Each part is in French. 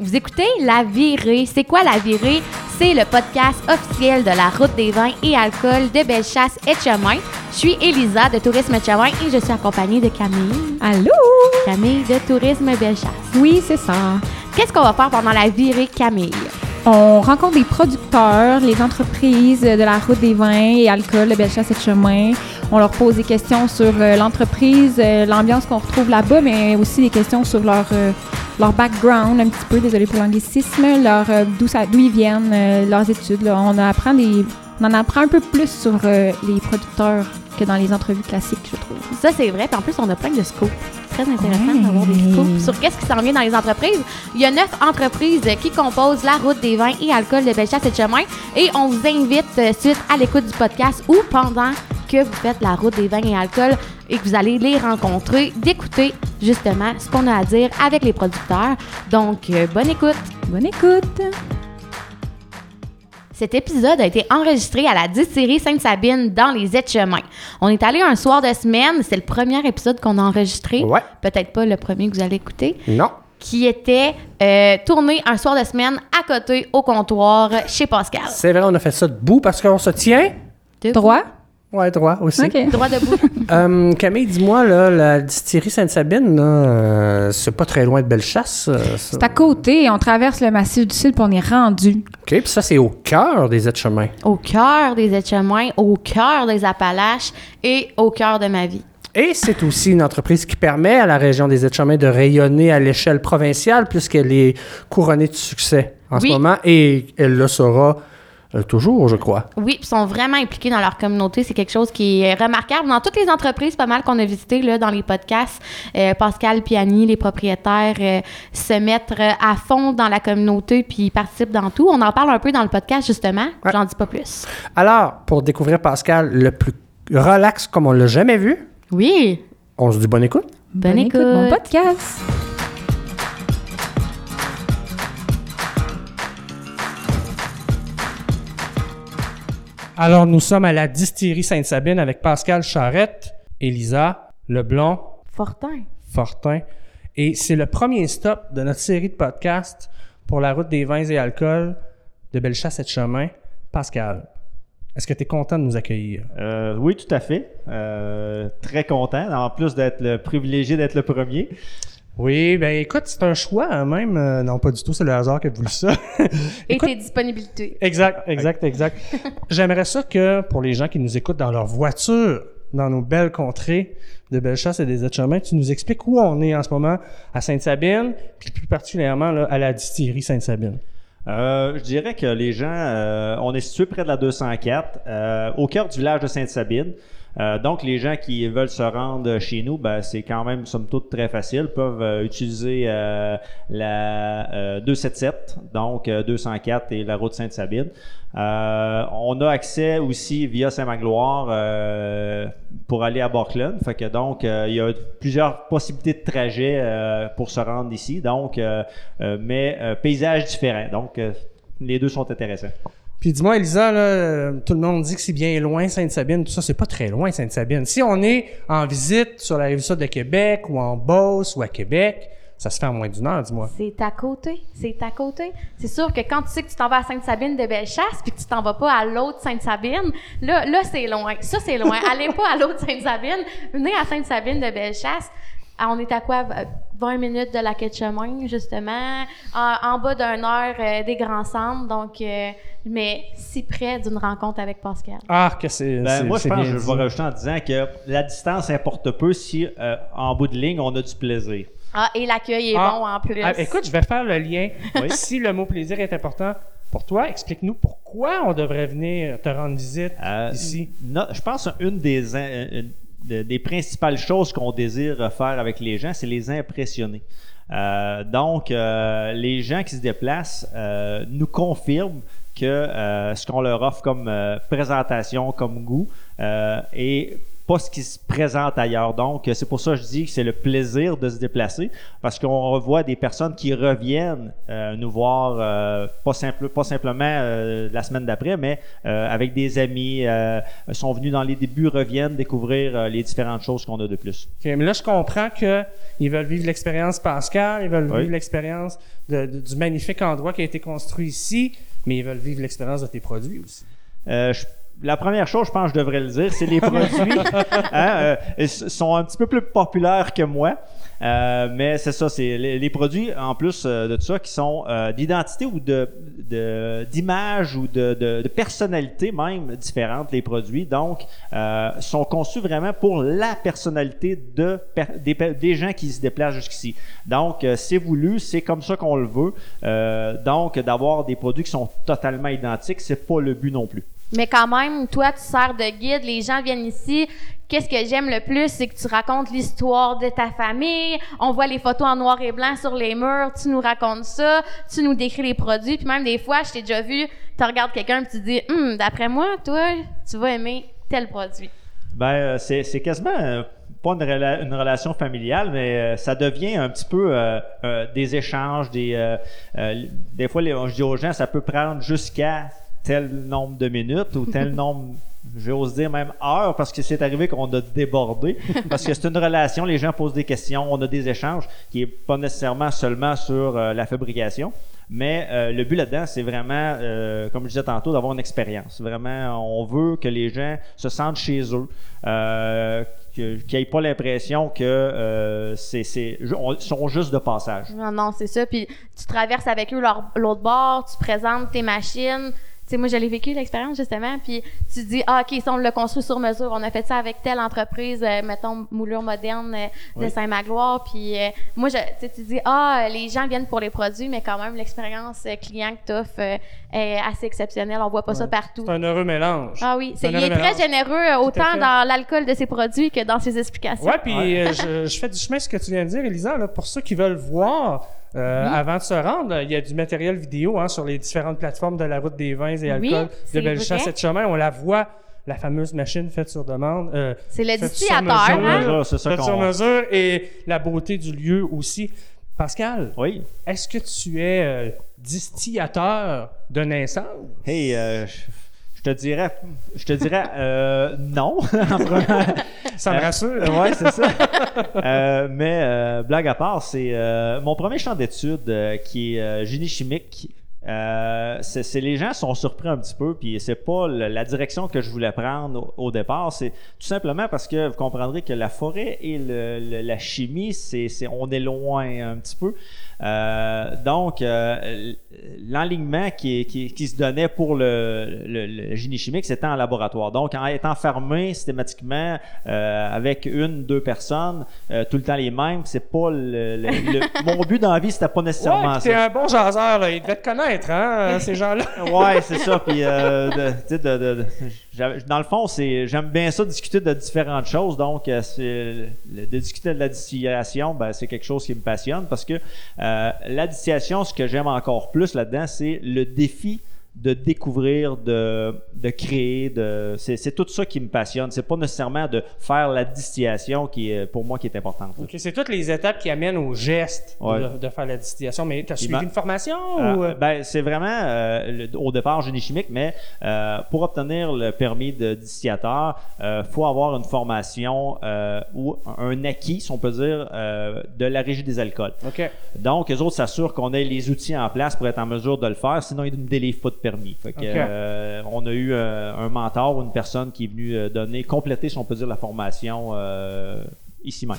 Vous écoutez La Virée. C'est quoi La Virée? C'est le podcast officiel de la route des vins et alcool de Bellechasse et Chemin. Je suis Elisa de Tourisme Chemin et je suis accompagnée de Camille. Allô? Camille de Tourisme Bellechasse. Oui, c'est ça. Qu'est-ce qu'on va faire pendant la virée, Camille? On rencontre des producteurs, les entreprises de la route des vins et alcool de Bellechasse et Chemin. On leur pose des questions sur euh, l'entreprise, euh, l'ambiance qu'on retrouve là-bas, mais aussi des questions sur leur, euh, leur background, un petit peu, désolé pour l'anglicisme, leur euh, d'où ça- d'où ils viennent, euh, leurs études. là. On, apprend des, on en apprend un peu plus sur euh, les producteurs que dans les entrevues classiques, je trouve. Ça, c'est vrai. Puis en plus, on a plein de scoops. Très intéressant Ouais. d'avoir des scoops sur qu'est-ce qui s'en vient dans les entreprises. Il y a neuf entreprises qui composent la route des vins et alcool de Bellechasse et de Chemin. Et on vous invite, euh, suite à l'écoute du podcast ou pendant que vous faites la route des vins et alcool et que vous allez les rencontrer, d'écouter justement ce qu'on a à dire avec les producteurs. Donc, euh, bonne écoute. Bonne écoute! Cet épisode a été enregistré à la distillerie Sainte-Sabine dans les Etchemins. On est allé un soir de semaine, c'est le premier épisode qu'on a enregistré. Ouais. Peut-être pas le premier que vous allez écouter, Non. qui était euh, tourné un soir de semaine à côté au comptoir chez Pascal. C'est vrai, on a fait ça debout parce qu'on se tient. Debout. Droit? Ouais, droit aussi. OK. Droit debout. Euh, Camille, dis-moi, là, la distillerie Sainte-Sabine, là, euh, c'est pas très loin de Bellechasse. euh, ça. C'est à côté, on traverse le massif du Sud puis on est rendu. OK, puis ça, c'est au cœur des aides-chemins. au cœur des Etchemins, au cœur des Appalaches et au cœur de ma vie. Et c'est aussi une entreprise qui permet à la région des aides-chemins de rayonner à l'échelle provinciale puisqu'elle est couronnée de succès en Oui. ce moment et elle le sera euh, toujours, je crois. Oui, puis ils sont vraiment impliqués dans leur communauté. C'est quelque chose qui est remarquable. Dans toutes les entreprises, pas mal qu'on a visitées là, dans les podcasts, euh, Pascal Piani, les propriétaires, euh, se mettent euh, à fond dans la communauté puis ils participent dans tout. On en parle un peu dans le podcast, justement. Ouais. J'en dis pas plus. Alors, pour découvrir Pascal le plus relax comme on l'a jamais vu, Oui, on se dit bonne écoute. bonne, écoute. Mon podcast. Alors, nous sommes à la distillerie Sainte-Sabine avec Pascal Charrette, Elisa Leblond, Fortin. Fortin. Et c'est le premier stop de notre série de podcasts pour la route des vins et alcools de Bellechasse et de Chemin. Pascal, est-ce que tu es content de nous accueillir? Euh, oui, tout à fait. Euh, très content, en plus d'être le privilégié d'être le premier. Oui, ben écoute, c'est un choix hein, même. Euh, non, pas du tout, c'est le hasard qui a voulu ça. Et Écoute- tes disponibilités. Exact, exact, exact. J'aimerais ça que pour les gens qui nous écoutent dans leur voiture, dans nos belles contrées de Bellechasse et des Aides-Chemins, tu nous expliques où on est en ce moment à Sainte-Sabine, puis plus particulièrement là, à la distillerie Sainte-Sabine. Euh, je dirais que les gens, euh, on est situé près de la 204, euh, au cœur du village de Sainte-Sabine. Euh, donc, les gens qui veulent se rendre chez nous, ben, c'est quand même, somme toute, très facile. Peuvent euh, utiliser euh, la euh, 277, donc euh, 204 et la route Sainte-Sabine. On a accès aussi via Saint-Magloire pour aller à Barclone. Fait que donc, il y a plusieurs possibilités de trajet pour se rendre ici. Donc, mais paysages différents. Donc, les deux sont intéressants. Puis dis-moi, Elisa, là, euh, tout le monde dit que c'est bien loin, Sainte-Sabine. Tout ça, c'est pas très loin, Sainte-Sabine. Si on est en visite sur la rive sud de Québec ou en Beauce ou à Québec, ça se fait en moins d'une heure, dis-moi. C'est à côté. C'est à côté. C'est sûr que quand tu sais que tu t'en vas à Sainte-Sabine de Bellechasse puis que tu t'en vas pas à l'autre Sainte-Sabine, là, là c'est loin. Ça, c'est loin. Allez pas à l'autre Sainte-Sabine. Venez à Sainte-Sabine de Bellechasse. Ah, on est à quoi? 20 minutes de la quai de chemin, justement. En, en bas d'une heure euh, des grands centres. Donc, euh, mais si près d'une rencontre avec Pascal. Ah, que c'est. Ben, moi, je pense que je vais rajouter en disant que la distance importe peu si, euh, en bout de ligne, on a du plaisir. Ah, et l'accueil est Ah. bon en plus. Ah, écoute, je vais faire le lien. Oui. si le mot plaisir est important pour toi, explique-nous pourquoi on devrait venir te rendre visite Euh, ici. non, je pense qu'une des, une de- des principales choses qu'on désire faire avec les gens, c'est les impressionner. Euh, donc, euh, les gens qui se déplacent euh, nous confirment que euh, ce qu'on leur offre comme euh, présentation, comme goût, euh, est pas ce qui se présente ailleurs. Donc, c'est pour ça que je dis que c'est le plaisir de se déplacer, parce qu'on revoit des personnes qui reviennent euh, nous voir, euh, pas, simple, pas simplement euh, la semaine d'après, mais euh, avec des amis, euh, sont venus dans les débuts, reviennent découvrir euh, les différentes choses qu'on a de plus. OK, mais là, je comprends qu'ils veulent vivre l'expérience Pascal, ils veulent Oui. vivre l'expérience du magnifique endroit qui a été construit ici, mais ils veulent vivre l'expérience de tes produits aussi. Euh, je- la première chose, je pense que je devrais le dire, c'est les produits hein, euh, sont un petit peu plus populaires que moi. Euh, mais c'est ça, c'est les, les produits, en plus euh, de tout ça, qui sont euh, d'identité ou de de- d'image ou de, de, de personnalité même différentes, les produits. Donc, euh, sont conçus vraiment pour la personnalité de, des, des gens qui se déplacent jusqu'ici. Donc, euh, c'est voulu, c'est comme ça qu'on le veut. Euh, donc, d'avoir des produits qui sont totalement identiques, c'est pas le but non plus. Mais quand même, toi, tu sers de guide, les gens viennent ici. Qu'est-ce que j'aime le plus, c'est que tu racontes l'histoire de ta famille. On voit les photos en noir et blanc sur les murs. Tu nous racontes ça. Tu nous décris les produits. Puis même des fois, je t'ai déjà vu, tu regardes quelqu'un et tu dis, Hum, d'après moi, toi, tu vas aimer tel produit. Ben, euh, c'est, quasiment euh, pas une, rela- une relation familiale, mais euh, ça devient un petit peu des échanges, des, des fois, les, je dis aux gens, ça peut prendre jusqu'à tel nombre de minutes ou tel nombre, j'ose dire même heures, parce que c'est arrivé qu'on a débordé, parce que c'est une relation, les gens posent des questions, on a des échanges qui est pas nécessairement seulement sur euh, la fabrication. Mais euh, le but là-dedans, c'est vraiment, euh, comme je disais tantôt, d'avoir une expérience. Vraiment, on veut que les gens se sentent chez eux, euh, qu'ils n'aient pas l'impression que euh, c'est, c'est, on- sont juste de passage. Non, non, c'est ça. Puis tu traverses avec eux leur- l'autre bord, tu présentes tes machines. Tu sais, moi, je l'ai vécu, l'expérience, justement. Puis tu dis, ah, OK, ça, on l'a construit sur mesure. On a fait ça avec telle entreprise, euh, mettons, moulure moderne euh, de Oui. Saint-Magloire. Puis euh, moi, je, tu sais, tu dis, ah, les gens viennent pour les produits, mais quand même, l'expérience euh, client que tu offres euh, est assez exceptionnelle. On voit pas ça partout. C'est un heureux mélange. Ah oui, c'est, il est très mélange. généreux, autant dans l'alcool de ses produits que dans ses explications. Ouais, puis je, je fais du chemin ce que tu viens de dire, Elisa. Là, pour ceux qui veulent voir euh, avant de se rendre, il y a du matériel vidéo hein, sur les différentes plateformes de la route des vins et Oui, alcools de Bellechasse et de Chemin. On la voit, la fameuse machine faite sur demande. euh, C'est le distillateur, hein? Mesure, c'est ça faite qu'on- sur mesure et la beauté du lieu aussi. Pascal, Oui. est-ce que tu es euh, distillateur de naissance? Hey, euh, te dirais, je te dirais euh, non. Ça me Euh, rassure. ouais, c'est ça. Euh, mais euh, blague à part, c'est euh, mon premier champ d'études euh, qui est euh, génie chimique. Euh, c'est c'est- les gens sont surpris un petit peu, puis c'est pas le- la direction que je voulais prendre au, au départ. C'est tout simplement parce que vous comprendrez que la forêt et le- le- la chimie, c'est c'est- on est loin un petit peu. Euh, donc, euh, l'enlignement qui, qui, qui se donnait pour le, le- le génie chimique, c'était en laboratoire. Donc, en étant fermé systématiquement euh, avec une, deux personnes, euh, tout le temps les mêmes, c'est pas le, le- le- mon but dans la vie, c'était pas nécessairement Ouais, ça. un bon jaseur, là. Ils devaient te connaître, hein, ces gens-là. Ouais, c'est ça. Puis, euh, de- de- de- dans le fond, c'est j'aime bien ça discuter de différentes choses. Donc, euh, c'est de discuter de la distillation, ben, c'est quelque chose qui me passionne parce que euh, la distillation, ce que j'aime encore plus là-dedans, c'est le défi de découvrir, de, de créer, de c'est, c'est tout ça qui me passionne. C'est pas nécessairement de faire la distillation qui est pour moi qui est importante. OK, c'est toutes les étapes qui amènent au geste Ouais. de, de faire la distillation. Mais t'as Il suivi une formation Euh, ou... euh? ben, c'est vraiment euh, le- au départ génie chimique, mais euh, pour obtenir le permis de distillateur, il faut avoir une formation euh, ou un acquis, si on peut dire, euh, de la régie des alcools. OK. Donc, les autres s'assurent qu'on ait les outils en place pour être en mesure de le faire, sinon ils ne délivrent pas de permis. Fait que, Ok. euh, on a eu euh, un mentor ou une personne qui est venue euh, donner, compléter, si on peut dire, la formation euh, ici même.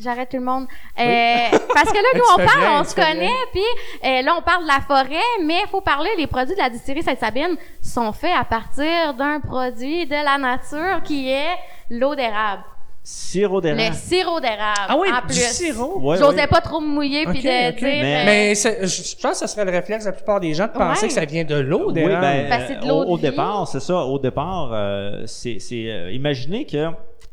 J'arrête tout le monde. Euh, parce que là, nous, on parle, bien, on se connaît, puis euh, là, on parle de la forêt, mais il faut parler, les produits de la distillerie Sainte-Sabine sont faits à partir d'un produit de la nature qui est l'eau d'érable. Sirop Le d'érable. sirop d'érable. Ah oui, en du sirop? Ouais, J'osais ouais. pas trop me mouiller puis de dire. Mais- euh, Mais je pense que ce serait le réflexe de la plupart des gens de penser Ouais. que ça vient de l'eau Oui, d'érable. ben, Ben, c'est de l'eau au, de au vie. départ, c'est ça. Au départ, euh, c'est, c'est, euh, imaginez que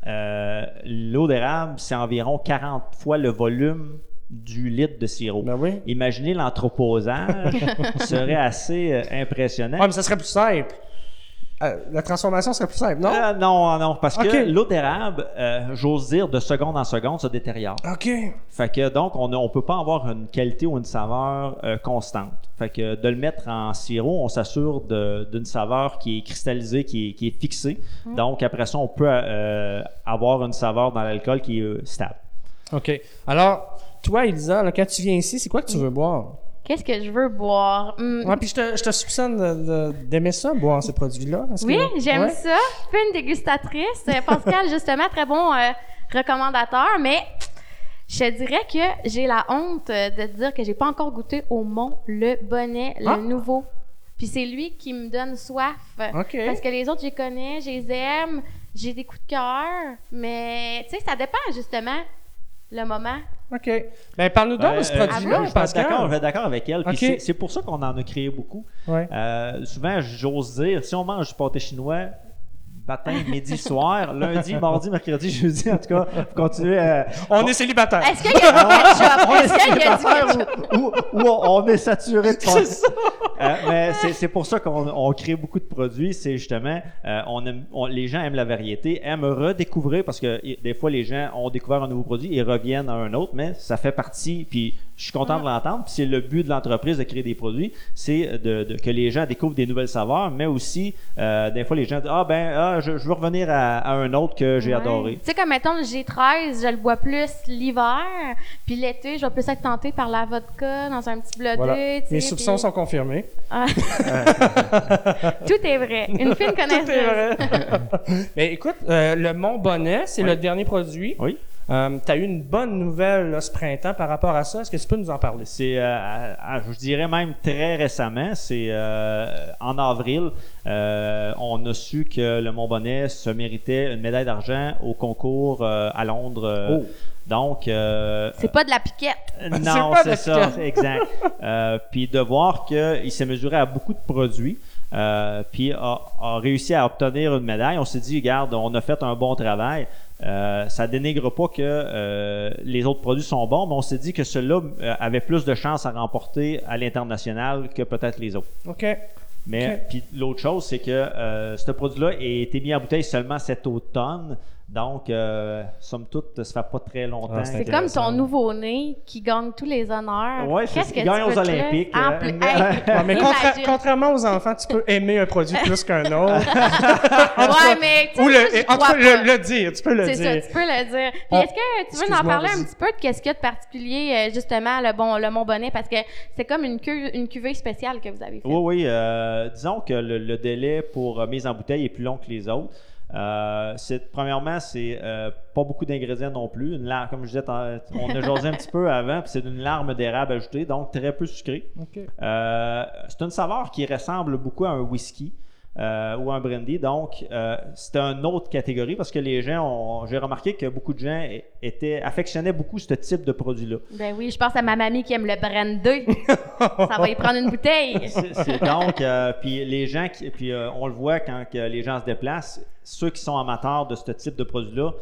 euh, l'eau d'érable, c'est environ 40 fois le volume du litre de sirop. Ben oui. Imaginez l'entreposage serait assez impressionnant. Ouais, mais ça serait plus simple. Euh, la transformation serait plus simple, non? Euh, non, non, parce que l'eau d'érable, euh, j'ose dire, de seconde en seconde, se détériore. OK. Fait que donc, on ne peut pas avoir une qualité ou une saveur euh, constante. Fait que de le mettre en sirop, on s'assure de- d'une saveur qui est cristallisée, qui est, qui est fixée. Donc, après ça, on peut euh, avoir une saveur dans l'alcool qui est euh, stable. OK. Alors, toi, Elisa, là, quand tu viens ici, c'est quoi que tu veux boire? Qu'est-ce que je veux boire? Hum, Ouais, puis je te, je te soupçonne d'aimer ça, boire ces produits-là. Oui, que- j'aime Ouais? ça. Fine dégustatrice. Euh, Pascal, justement, très bon euh, recommandateur, mais je dirais que j'ai la honte euh, de dire que j'ai pas encore goûté au Mont Le Bonnet, le Ah! nouveau. Puis c'est lui qui me donne soif. OK. Parce que les autres, je les connais, je les aime, j'ai des coups de cœur, mais tu sais, ça dépend justement le moment. OK. Ben, parle-nous donc de ce euh, produit-là, je suis Pascal. d'accord, je vais être d'accord avec elle. Puis c'est- c'est pour ça qu'on en a créé beaucoup. Ouais. Euh, souvent, j'ose dire, si on mange du pâté chinois, matin, midi, soir, lundi, mardi, mercredi, jeudi, en tout cas, faut continuer à. On est célibataire. Est-ce qu'il y a du ketchup? On est Est-ce qu'il y a du célibataire ketchup? ou, ou- ou on est saturé de pâté. Euh, mais c'est c'est pour ça qu'on on crée beaucoup de produits. C'est justement, euh, on aime, on- les gens aiment la variété, aiment redécouvrir parce que des fois, les gens ont découvert un nouveau produit, ils reviennent à un autre, mais ça fait partie. Puis je suis content de l'entendre. Puis c'est le but de l'entreprise de créer des produits, c'est de, de- que les gens découvrent des nouvelles saveurs, mais aussi, euh, des fois, les gens disent Ah, ben, ah, je, je veux revenir à, à un autre que j'ai Ouais. adoré. Tu sais, comme mettons le G13, je le bois plus l'hiver, puis l'été, je vais plus être tentée par la vodka dans un petit blodé. Voilà. tu sais, Mes soupçons puis- sont confirmés. Ah. Tout est vrai. Une fine connaissance. Tout est vrai. Mais écoute, euh, le Mont Bonnet, c'est le dernier produit. Oui. Tu as eu une bonne nouvelle là, ce printemps par rapport à ça. Est-ce que tu peux nous en parler? C'est, euh, à- à- je dirais même très récemment, c'est euh, en avril, euh, on a su que le Montbonnet se méritait une médaille d'argent au concours euh, à Londres. euh, Oh. Donc, euh, C'est pas de la piquette. non, pas de c'est ça, exact. Euh, puis de voir qu'il s'est mesuré à beaucoup de produits, euh, puis a, a réussi à obtenir une médaille. On s'est dit, regarde, on a fait un bon travail. Euh, ça dénigre pas que euh, les autres produits sont bons, mais on s'est dit que ceux-là euh, avaient plus de chances à remporter à l'international que peut-être les autres. OK. Mais puis l'autre chose, c'est que euh, ce produit-là a été mis en bouteille seulement cet automne. Donc, euh, somme toute, ça fait pas très longtemps. Ah, c'est comme ton nouveau-né qui gagne tous les honneurs. Ouais, c'est Qu'est-ce ce qu'il gagne aux Olympiques? En euh, Hey, mais contra- contrairement aux enfants, tu peux aimer un produit plus qu'un autre. Ouais, mais tu Ou le, j'y en tout crois cas, pas. le, le dire. Tu peux le C'est ça, dire. tu peux le dire. Puis est-ce que tu veux en parler un petit peu de qu'est-ce qu'il y a de particulier, euh, justement, le bon, le Montbonnet, parce que c'est comme une, cu- une cuvée spéciale que vous avez faite. Oui, oui. euh, disons que le, le délai pour mise en bouteille est plus long que les autres. Euh, premièrement, c'est euh, pas beaucoup d'ingrédients non plus. Une lar- comme je disais, on a jasé un petit peu avant, puis c'est une larme d'érable ajoutée, donc très peu sucré. OK. Euh, c'est une saveur qui ressemble beaucoup à un whisky euh, ou un brandy. Donc, euh, c'est une autre catégorie parce que les gens ont. J'ai remarqué que beaucoup de gens étaient, affectionnaient beaucoup ce type de produit-là. Ben oui, je pense à ma mamie qui aime le brandy. ça va y prendre une bouteille. C'est- c'est donc, euh, puis les gens, qui, puis euh, on le voit quand que les gens se déplacent, ceux qui sont amateurs de ce type de produit-là,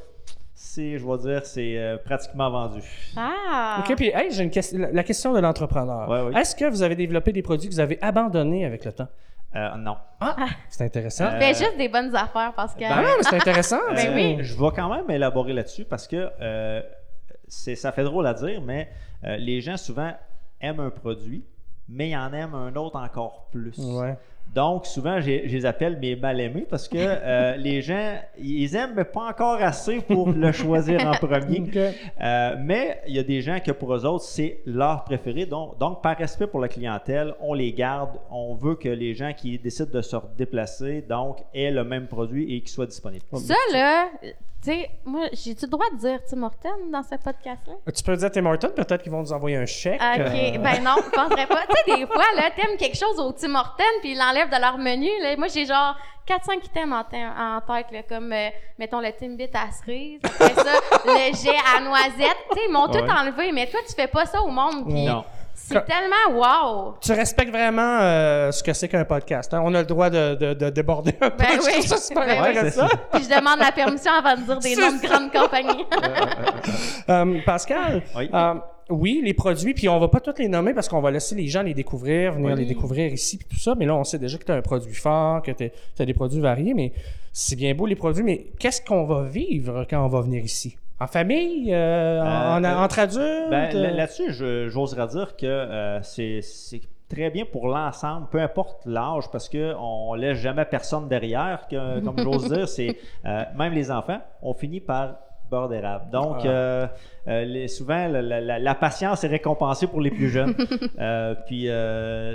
c'est, je vais dire, c'est euh, pratiquement vendu. Ah! OK, puis hey, j'ai une question, la- la question de l'entrepreneur. Ouais, oui. Est-ce que vous avez développé des produits que vous avez abandonnés avec le temps? Euh, non. C'est intéressant. Euh, Fais juste des bonnes affaires, Pascal. Ben non, mais c'est intéressant. Ben ça. oui. Je vais quand même élaborer là-dessus parce que euh, c'est, ça fait drôle à dire, mais euh, les gens souvent aiment un produit, mais ils en aiment un autre encore plus. Ouais. Donc, souvent, j'ai- je les appelle mes mal-aimés parce que euh, les gens, ils aiment, mais pas encore assez pour le choisir en premier. Euh, mais il y a des gens que pour eux autres, c'est leur préféré. Donc, donc, par respect pour la clientèle, on les garde. On veut que les gens qui décident de se déplacer, donc, aient le même produit et qu'il soit disponible. Ça, là, tu sais, moi, j'ai-tu le droit de dire Tim Horton dans ce podcast-là? Tu peux dire Tim Hortons, peut-être qu'ils vont nous envoyer un chèque. OK. euh, Ben non, je penserais pas. Tu sais, des fois, là, t'aimes quelque chose au Tim Hortons, puis ils l'enlèvent de leur menu. Là. Moi, j'ai genre 4-5 items en, te- en tête, là, comme, euh, mettons, le Timbit à cerise. Après ça, le jet à noisette. Tu sais, ils m'ont tout enlevé, mais toi, tu fais pas ça au monde. puis Non. C'est tellement wow! Tu respectes vraiment euh, ce que c'est qu'un podcast. hein? On a le droit de, de- de déborder un peu. Ben Je oui. ça super Ben oui. intéressant. Puis je demande la permission avant de dire des noms de grandes compagnies. Euh, Pascal, Oui. euh, oui, les produits, puis on va pas tous les nommer parce qu'on va laisser les gens les découvrir, venir les découvrir ici, puis tout ça. Mais là, on sait déjà que tu as un produit fort, que tu as des produits variés, mais c'est bien beau les produits, mais qu'est-ce qu'on va vivre quand on va venir ici? En famille? Euh, en, Euh, entre adultes? Ben, euh? là- Là-dessus, j'oserais dire que euh, c'est c'est très bien pour l'ensemble, peu importe l'âge, parce qu'on ne laisse jamais personne derrière. Que, comme j'ose dire, c'est euh, même les enfants, on finit par beurre d'érable. Donc, Ah. euh, euh, les- souvent, la, la- la- la patience est récompensée pour les plus jeunes. Euh, puis,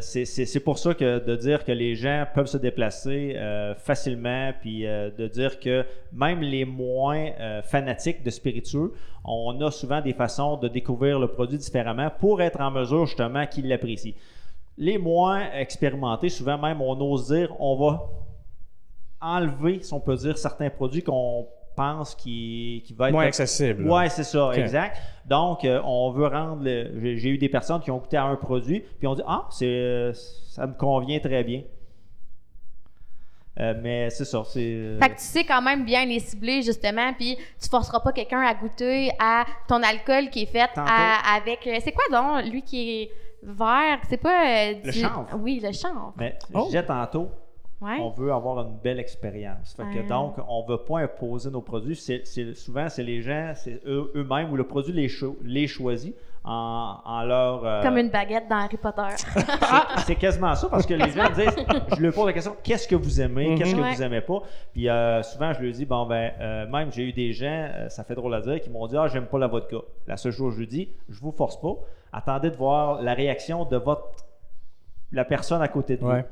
c'est- pour ça que de dire que les gens peuvent se déplacer facilement, puis de dire que même les moins fanatiques de spiritueux, on a souvent des façons de découvrir le produit différemment pour être en mesure justement qu'ils l'apprécient. Les moins expérimentés, souvent même, on ose dire, on va enlever, si on peut dire, certains produits qu'on pense qui, qui va être Moins accessible. Ouais, c'est ça, exact. Donc, euh, on veut rendre. le- J'ai j'ai eu des personnes qui ont goûté à un produit, puis ont dit Ah, c'est, ça me convient très bien. Euh, mais c'est ça, c'est. euh, Fait que tu sais quand même bien les cibler, justement, puis tu forceras pas quelqu'un à goûter à ton alcool qui est fait à- avec... euh, C'est quoi donc, lui qui est vert? C'est pas... euh, Le du- chanvre. Oui, le chanvre. mais Oh. je disais tantôt, Ouais. on veut avoir une belle expérience. Fait que Ouais. donc, on ne veut pas imposer nos produits. C'est, souvent, c'est les gens, c'est eux- eux-mêmes ou le produit les, cho- les choisit en, en leur. euh, Comme une baguette dans Harry Potter. c'est- quasiment ça parce que les gens me disent, je leur pose la question, qu'est-ce que vous aimez, Mhm. qu'est-ce que Ouais. vous aimez pas? Puis euh, souvent, je leur dis, bon ben, euh, même j'ai eu des gens, euh, ça fait drôle à dire, qui m'ont dit, ah, j'aime pas la vodka. La seule chose que je lui dis, je vous force pas. Attendez de voir la réaction de votre la personne à côté de vous. Ouais.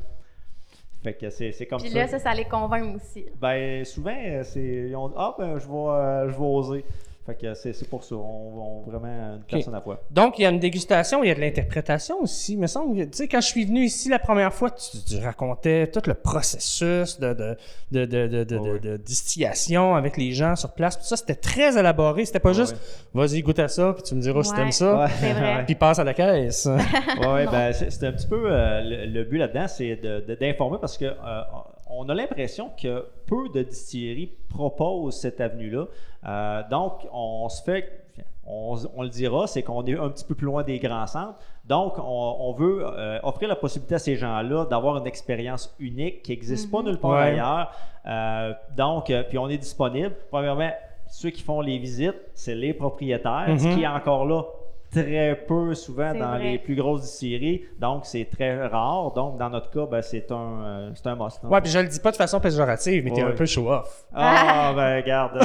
Fait que c'est c'est comme Puis ça. là, ça, ça les convainc aussi. Ben souvent, euh, c'est ils ont dit, ah ben je vais, euh, je vais oser. Fait que c'est pour ça, on, on vraiment une personne à la fois. Donc, il y a une dégustation, il y a de l'interprétation aussi. Il me semble, que, tu sais, quand je suis venu ici la première fois, tu, tu racontais tout le processus de, de, de, de, de, de- Oh oui. de distillation avec les gens sur place. Tout ça, c'était très élaboré. C'était pas juste, vas-y, goûte à ça, puis tu me diras si Ouais. t'aimes ça, Ouais. Vrai. puis passe à la caisse. Ouais, ouais, ben, c'est un petit peu euh, le, le but là-dedans, c'est de- de- d'informer parce que euh, on a l'impression que peu de distilleries proposent cette avenue-là. Euh, donc, on se fait, on, on le dira, c'est qu'on est un petit peu plus loin des grands centres. Donc, on, on veut euh, offrir la possibilité à ces gens-là d'avoir une expérience unique qui n'existe pas nulle part Ouais. ailleurs. Euh, donc, euh, puis on est disponible. Premièrement, ceux qui font les visites, c'est les propriétaires, ce Mhm. qui est encore là très peu souvent dans vrai. les plus grosses distilleries. Donc, c'est très rare. Donc, dans notre cas, ben, c'est un, euh, c'est un must. hein. Ouais, puis je le dis pas de façon péjorative, mais t'es Ouais. un peu show-off. Ah, ben, regarde.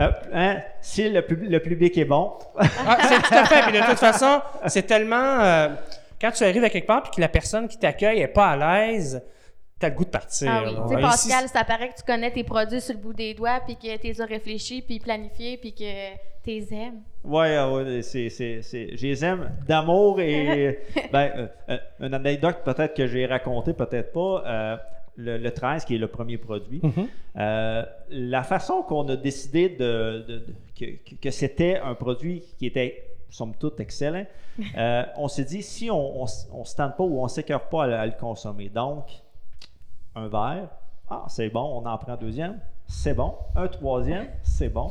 Euh, hein, si le, pub- le public est bon, Ah, c'est tout à fait. Puis de toute façon, c'est tellement. euh, quand tu arrives à quelque part puis que la personne qui t'accueille est pas à l'aise, t'as le goût de partir. Ah oui. Tu sais, Pascal, ça paraît que tu connais tes produits sur le bout des doigts, puis que tu les as réfléchis, puis planifiés, puis que tu les aimes. ouais, ah ouais, c'est, c'est, c'est- je les aime d'amour et. ben, euh, euh, une anecdote peut-être que j'ai racontée, peut-être pas. euh, le, le 13, qui est le premier produit. Mhm. Euh, la façon qu'on a décidé de, de- de- que, que- c'était un produit qui était, somme toute, excellent, euh, on s'est dit, si on ne se tente pas ou on ne s'écœure pas à, le- à le consommer, donc, un verre, ah, c'est bon, on en prend un deuxième, c'est bon, un troisième, c'est bon.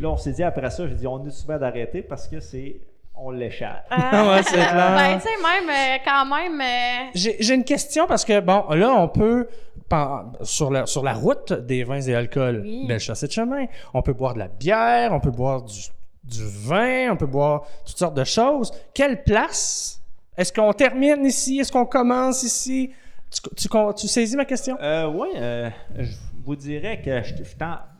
Là, on s'est dit, après ça, j'ai dit, on est souvent d'arrêter parce que c'est, on l'échappe. Ah ouais, c'est clair. Ben, tu sais, même, euh, quand même. euh, J'ai une question parce que, bon, là, on peut, sur la, sur la route des vins et alcools, Oui. belle chassée de chemin, on peut boire de la bière, on peut boire du, du vin, on peut boire toutes sortes de choses. Quelle place? Est-ce qu'on termine ici? Est-ce qu'on commence ici? Tu, tu, tu saisis ma question? Euh, oui, euh, je vous dirais que je, je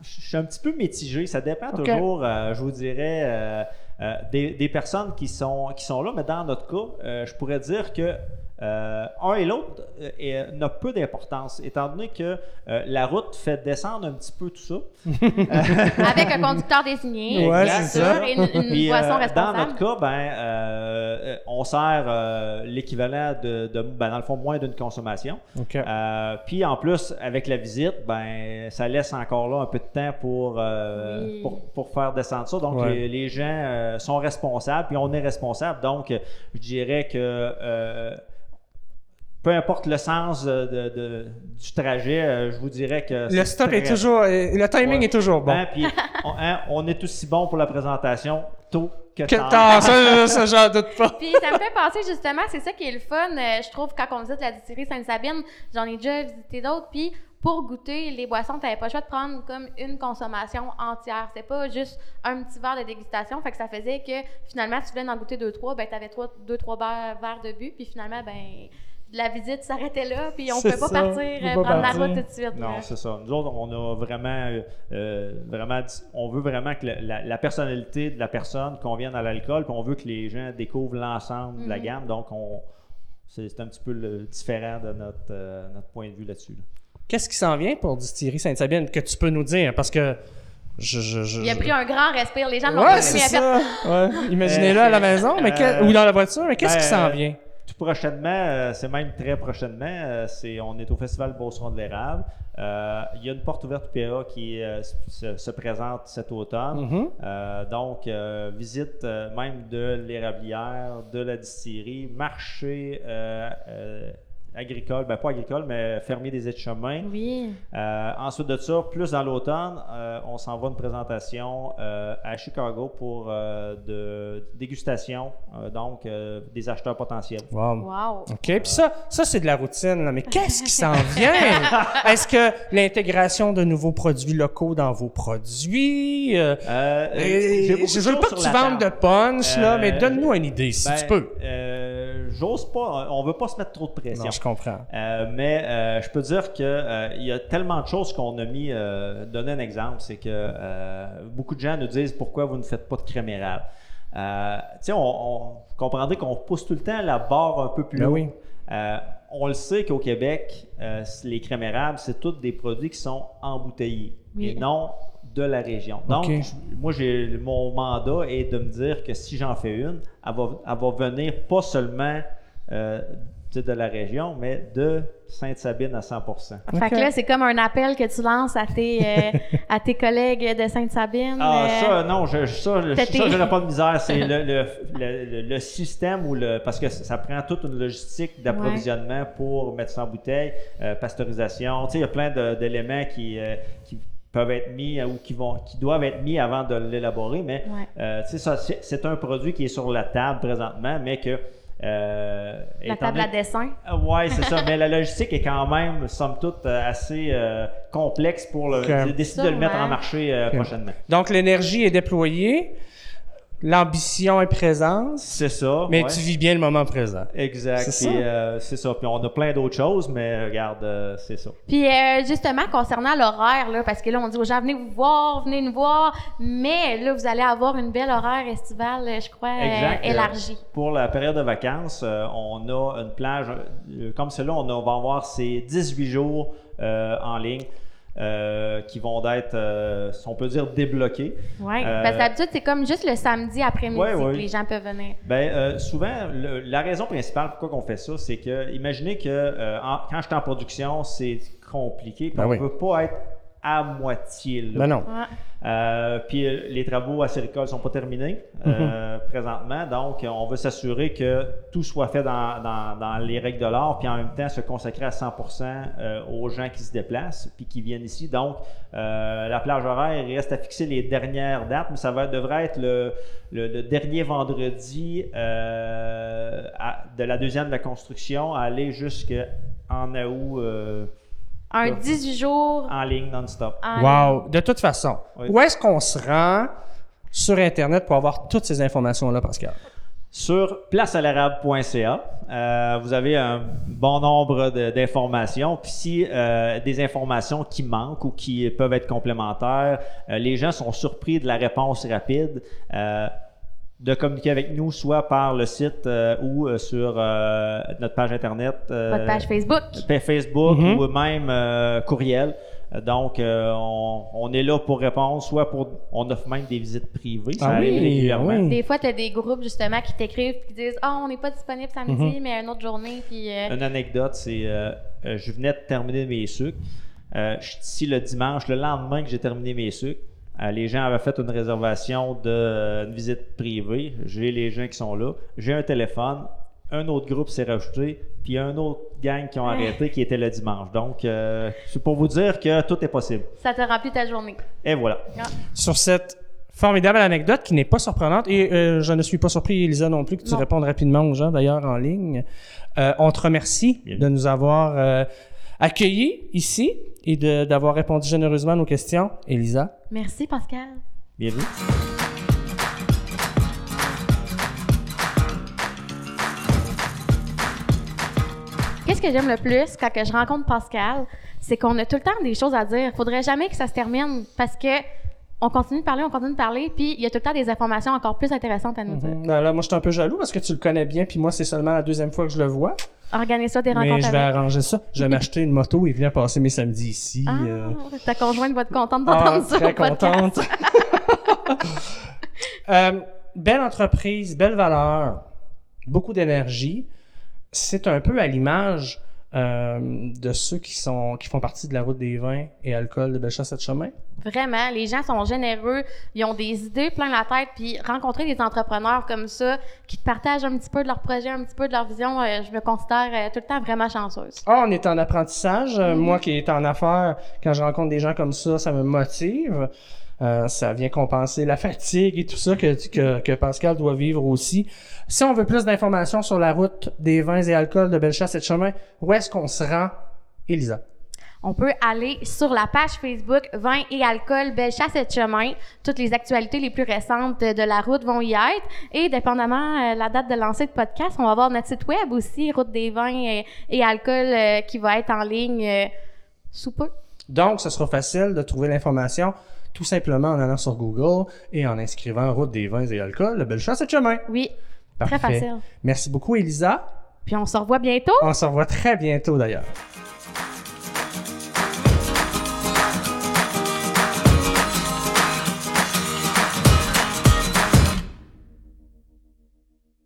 je suis un petit peu mitigé. Ça dépend toujours, euh, je vous dirais, euh, euh, des, des personnes qui sont, qui sont là. Mais dans notre cas, je pourrais dire que euh, un et l'autre euh, n'a peu d'importance, étant donné que euh, la route fait descendre un petit peu tout ça. avec un conducteur désigné, Ouais, bien sûr, ça. et une, une Puis, boisson euh, dans responsable. notre cas, ben, euh, euh, on sert euh, l'équivalent de, de- ben, dans le fond, moins d'une consommation. Euh, puis en plus, avec la visite, ben, ça laisse encore là un peu de temps pour, euh, Oui. pour, pour faire descendre ça. Donc Ouais. les, les gens euh, sont responsables, puis on est responsable. Donc je dirais que euh, peu importe le sens de, de- de- du trajet, euh, je vous dirais que Le c'est stop est toujours. euh, Le timing Ouais. est toujours bon. Hein, puis on, hein, on est aussi bon pour la présentation tôt que, Que tard. tard, ça, ça, j'en doute pas. Puis ça me fait penser justement, c'est ça qui est le fun, euh, je trouve, quand on visite la distillerie Sainte-Sabine. J'en ai déjà visité d'autres. Puis pour goûter les boissons, t'avais pas le choix de prendre comme une consommation entière. C'était pas juste un petit verre de dégustation. Fait que ça faisait que finalement, si tu voulais en goûter deux, trois, ben t'avais trois, deux, trois verres, verres de but. Puis finalement, ben la visite s'arrêtait là. Puis on C'est pouvait pas ça, partir, euh, pas prendre partir. la route tout de suite. Non, c'est ça. Nous autres, on a vraiment, euh, vraiment, on veut vraiment que la, la personnalité de la personne convienne à l'alcool, puis on veut que les gens découvrent l'ensemble de la Mhm. gamme. Donc, on, c'est, un petit peu le différent de notre, euh, notre point de vue là-dessus. là. Qu'est-ce qui s'en vient pour Distillerie Sainte-Sabine que tu peux nous dire? Parce que. Je, je, je, Il a je- pris un grand respire. Les gens l'ont pas Ouais, vu, c'est fait ça. Ouais. Imaginez-le à la maison, mais que- Euh, ou dans la voiture, mais qu'est-ce qui ben, s'en euh, vient? Tout prochainement, euh, c'est même très prochainement, euh, c'est, on est au Festival Beauceron de l'érable. Euh, Il y a une porte ouverte PA qui se, se présente cet automne. Mhm. Euh, donc, visite même de l'érablière, de la distillerie, marché agricole, ben pas agricole, mais fermier des aides-chemins. Oui. Euh, ensuite de ça, plus dans l'automne, euh, on s'en va une présentation euh, à Chicago pour euh, de dégustation, euh, donc euh, des acheteurs potentiels. Wow. Wow. OK, puis ça, ça c'est de la routine, là. mais qu'est-ce qui s'en vient? Est-ce que l'intégration de nouveaux produits locaux dans vos produits? euh, Euh, euh, je de veux pas que tu vendes de punch, là, mais donne-nous une idée, si Ben, tu peux. J'ose pas, on veut pas se mettre trop de pression. Non, je comprends. Euh, mais euh, je peux dire que euh, il y a tellement de choses qu'on a mis. Euh, donner un exemple, c'est que euh, beaucoup de gens nous disent pourquoi vous ne faites pas de crème érable? Euh, tu sais, on, on comprendrait qu'on pousse tout le temps la barre un peu plus Ben haut. oui. Euh, on le sait qu'au Québec, euh, les crèmes érables, c'est tous des produits qui sont embouteillés Oui. et non de la région. Donc, je- moi, j'ai mon mandat est de me dire que si j'en fais une, elle va, elle va venir pas seulement euh, de la région, mais de Sainte-Sabine à 100 Fait que là, c'est comme un appel que tu lances à tes, euh, à tes collègues de Sainte-Sabine. Ah, euh, ça, non, je, ça, tes- j'aurais pas de misère. C'est le, le, le- le- le système ou le. Parce que ça prend toute une logistique d'approvisionnement pour mettre ça en bouteille, euh, pasteurisation. Tu sais, il y a plein de- d'éléments qui, euh, qui peuvent être mis ou qui, vont, qui doivent être mis avant de l'élaborer, mais Ouais. euh, tu sais, ça, c'est c'est un produit qui est sur la table présentement, mais que. euh, La table à dessin. Ah Ouais, c'est ça. Mais la logistique est quand même, somme toute, euh, assez euh, complexe pour le, Ok. décider de le mettre en marché euh, prochainement. Donc, l'énergie est déployée, l'ambition est présente, C'est ça. mais ouais. tu vis bien le moment présent. Exact. C'est Puis, ça. euh, c'est ça. Puis on a plein d'autres choses, mais regarde, euh, c'est ça. Puis euh, justement, concernant l'horaire, là, parce que là, on dit aux gens, venez vous voir, venez nous voir, mais là, vous allez avoir une belle horaire estivale, euh, je crois, euh, Exact. élargie. Euh, pour la période de vacances, euh, on a une plage euh, comme celle-là, on, a- on va avoir ces 18 jours euh, en ligne euh, qui vont être, euh, si on peut dire, débloqués. Oui, Euh, parce que d'habitude, c'est comme juste le samedi après-midi Ouais, ouais. que les gens peuvent venir. Ben, euh, souvent, le- la raison principale pourquoi on fait ça, c'est que, imaginez que euh, en- quand je suis en production, c'est compliqué, Ben on oui. ne peut pas être à moitié là. Ben non. Ouais. Euh, puis les travaux à Séricole sont pas terminés euh, présentement, donc on veut s'assurer que tout soit fait dans, dans- dans les règles de l'art, puis en même temps se consacrer à 100% euh, aux gens qui se déplacent puis qui viennent ici. Donc la plage horaire il reste à fixer les dernières dates, mais ça va, devrait être le, le- le dernier vendredi à- de la deuxième de la construction, à aller jusqu'en août Un Ouais. 18 jours en ligne non-stop. Wow! De toute façon, Oui. où est-ce qu'on se rend sur Internet pour avoir toutes ces informations-là, Pascal? Sur placealarable.ca, euh, vous avez un bon nombre de- d'informations. Puis si euh, des informations qui manquent ou qui peuvent être complémentaires, euh, les gens sont surpris de la réponse rapide. De communiquer avec nous, soit par le site euh, ou euh, sur euh, notre page Internet. euh, votre page Facebook. Facebook Mhm. ou même euh, courriel. Donc, euh, on, on est là pour répondre, soit pour. On offre même des visites privées. Ça Ah arrive oui, régulièrement. ah oui. Des fois, tu as des groupes justement qui t'écrivent et qui disent Ah, on n'est pas disponible samedi, mais une autre journée. Puis, euh, Une anecdote, c'est je venais de terminer mes sucres. Euh, je suis ici le dimanche, le lendemain que j'ai terminé mes sucres. Euh, les gens avaient fait une réservation d'une visite privée. J'ai les gens qui sont là. J'ai un téléphone. un autre groupe s'est rajouté, puis un autre gang qui ont Ouais. arrêté qui était le dimanche. Donc, euh, c'est pour vous dire que tout est possible. Ça te remplit ta journée. Et voilà. Sur cette formidable anecdote qui n'est pas surprenante, et euh, je ne suis pas surpris, Elisa non plus, que tu Non. répondes rapidement aux gens d'ailleurs en ligne. Euh, on te remercie Bien. de nous avoir accueillis ici et d'avoir répondu généreusement à nos questions. Elisa. Merci, Pascal. Bienvenue. Qu'est-ce que j'aime le plus quand que je rencontre Pascal, c'est qu'on a tout le temps des choses à dire. Faudrait jamais que ça se termine parce que on continue de parler, on continue de parler, puis il y a tout le temps des informations encore plus intéressantes à nous dire. Mhm. Là, moi, je suis un peu jaloux parce que tu le connais bien, puis moi, c'est seulement la deuxième fois que je le vois. Organise-toi des Mais rencontres je vais avec. arranger ça. Je vais m'acheter une moto et venir passer mes samedis ici. Ah, euh. ta conjointe va être contente Ah, d'entendre ça. très contente. Euh, belle entreprise, belle valeur, beaucoup d'énergie. C'est un peu à l'image euh, de ceux qui sont qui font partie de la route des vins et alcool de Bellechasse de chemin. Vraiment, les gens sont généreux, ils ont des idées plein la tête, puis rencontrer des entrepreneurs comme ça qui partagent un petit peu de leur projet, un petit peu de leur vision, euh, je me considère euh, tout le temps vraiment chanceuse. Ah, on est en apprentissage. Euh, Moi qui est en affaires, quand je rencontre des gens comme ça, ça me motive. Euh, ça vient compenser la fatigue et tout ça que, que, que Pascal doit vivre aussi. Si on veut plus d'informations sur la route des vins et alcools de Bellechasse et de chemin, où est-ce qu'on se rend, Elisa? On peut aller sur la page Facebook Vin et alcool Belle Chasse et de chemin. Toutes les actualités les plus récentes de, de la route vont y être. Et dépendamment euh, la date de lancer de podcast, on va avoir notre site web aussi, Route des vins et, alcool, euh, qui va être en ligne sous peu. Donc, ce sera facile de trouver l'information tout simplement en allant sur Google et en inscrivant Route des vins et alcools de Bellechasse et de chemin. Oui, Parfait. très facile. Merci beaucoup, Elisa. Puis on se revoit bientôt. On se revoit très bientôt d'ailleurs.